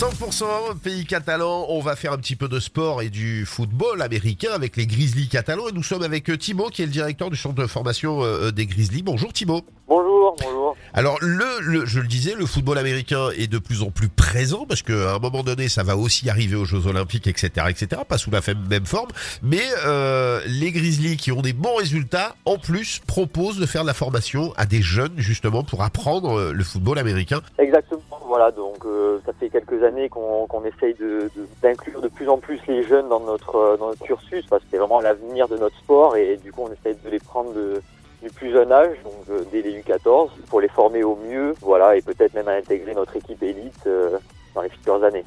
100% pays catalan, on va faire un petit peu de sport et du football américain avec les Grizzlies catalans et nous sommes avec euh, Thibaut qui est le directeur du centre de formation euh, des Grizzlies. Bonjour Thibaut. Bonjour, bonjour. Alors le, le- je le disais, le football américain est de plus en plus présent parce qu'à un moment donné, ça va aussi arriver aux Jeux Olympiques, etc., etc. Pas sous la même forme, mais euh, les Grizzlies qui ont des bons résultats, en plus, proposent de faire de la formation à des jeunes justement pour apprendre euh, le football américain. Exactement, voilà, donc euh, ça fait quelques années qu'on essaye d'inclure de, plus en plus les jeunes dans notre, euh, dans notre cursus, parce que c'est vraiment l'avenir de notre sport, et du coup on essaye de les prendre du plus jeune âge, donc euh, dès les U14, pour les former au mieux, voilà, et peut-être même à intégrer notre équipe élite dans les futures années.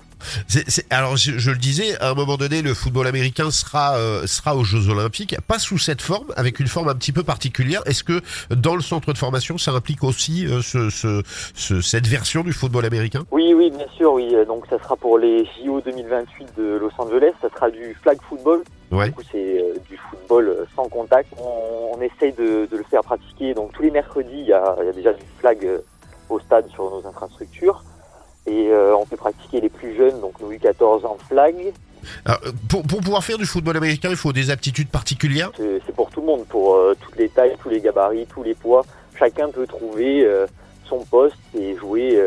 Alors je, je le disais, à un moment donné, le football américain sera euh, sera aux Jeux Olympiques, pas sous cette forme, avec une forme un petit peu particulière. Est-ce que dans le centre de formation, ça implique aussi euh, ce, ce- ce- cette version du football américain? Oui, oui, bien sûr, oui, euh, donc ça sera pour les JO 2028 de Los Angeles, ça sera du flag football, Ouais. Du coup, c'est euh, du football sans contact. On, on essaye de, de le faire pratiquer. Donc, tous les mercredis, il y a, y a déjà du flag au stade sur nos infrastructures. Et euh, on peut pratiquer les nos U14 en flag. Alors, euh, pour, pour pouvoir faire du football américain, il faut des aptitudes particulières? C'est pour tout le monde, pour euh, toutes les tailles, tous les gabarits, tous les poids. Chacun peut trouver euh, son poste et jouer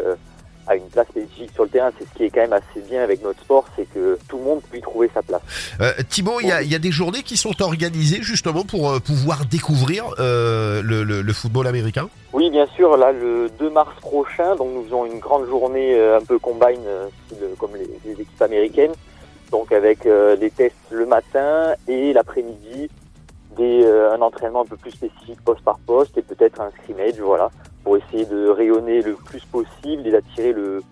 à une place spécifique sur le terrain. C'est ce qui est quand même assez bien avec notre sport, c'est que tout le monde peut y trouver sa place. Euh, Thibaut, il y y a des journées qui sont organisées justement pour euh, pouvoir découvrir euh, le, le- le football américain? Oui, bien sûr. Là, le 2 mars prochain, donc nous faisons une grande journée euh, un peu combine, euh, comme les, les équipes américaines. Donc avec euh, les tests le matin et l'après-midi, des, euh, un entraînement un peu plus spécifique poste par poste et peut-être un scrimmage, voilà, pour essayer de rayonner le plus possible et d'attirer le,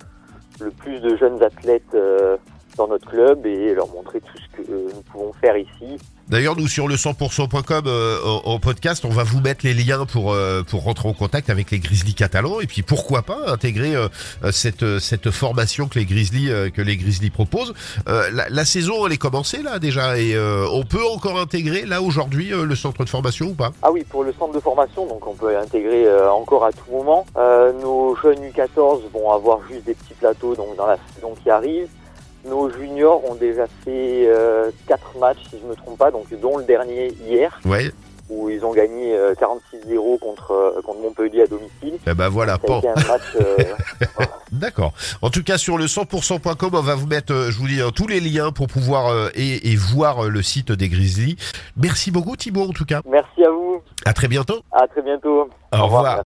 le plus de jeunes athlètes euh, dans notre club et leur montrer tout ce que euh, nous pouvons faire ici. D'ailleurs, nous sur le 100%.com euh, en, podcast, on va vous mettre les liens pour euh, pour rentrer en contact avec les Grizzlies catalans et puis pourquoi pas intégrer euh, cette cette formation que les Grizzlies que les Grizzlies proposent. La, la saison elle est commencée là déjà et on peut encore intégrer là aujourd'hui le centre de formation ou pas? Ah oui, pour le centre de formation, donc on peut intégrer encore à tout moment. Nos jeunes U14 vont avoir juste des petits plateaux donc dans la saison qui arrive. Nos juniors ont déjà fait euh, quatre matchs, si je me trompe pas, donc dont le dernier hier, Ouais. où ils ont gagné euh, 46-0 contre, euh, contre Montpellier à domicile. Eh ben voilà. Bon. euh, D'accord. En tout cas, sur le 100%.com, on va vous mettre, euh, je vous dis, tous les liens pour pouvoir euh, et, et voir le site des Grizzlies. Merci beaucoup Thibaut en tout cas. Merci à vous, À très bientôt. à très bientôt. Au revoir.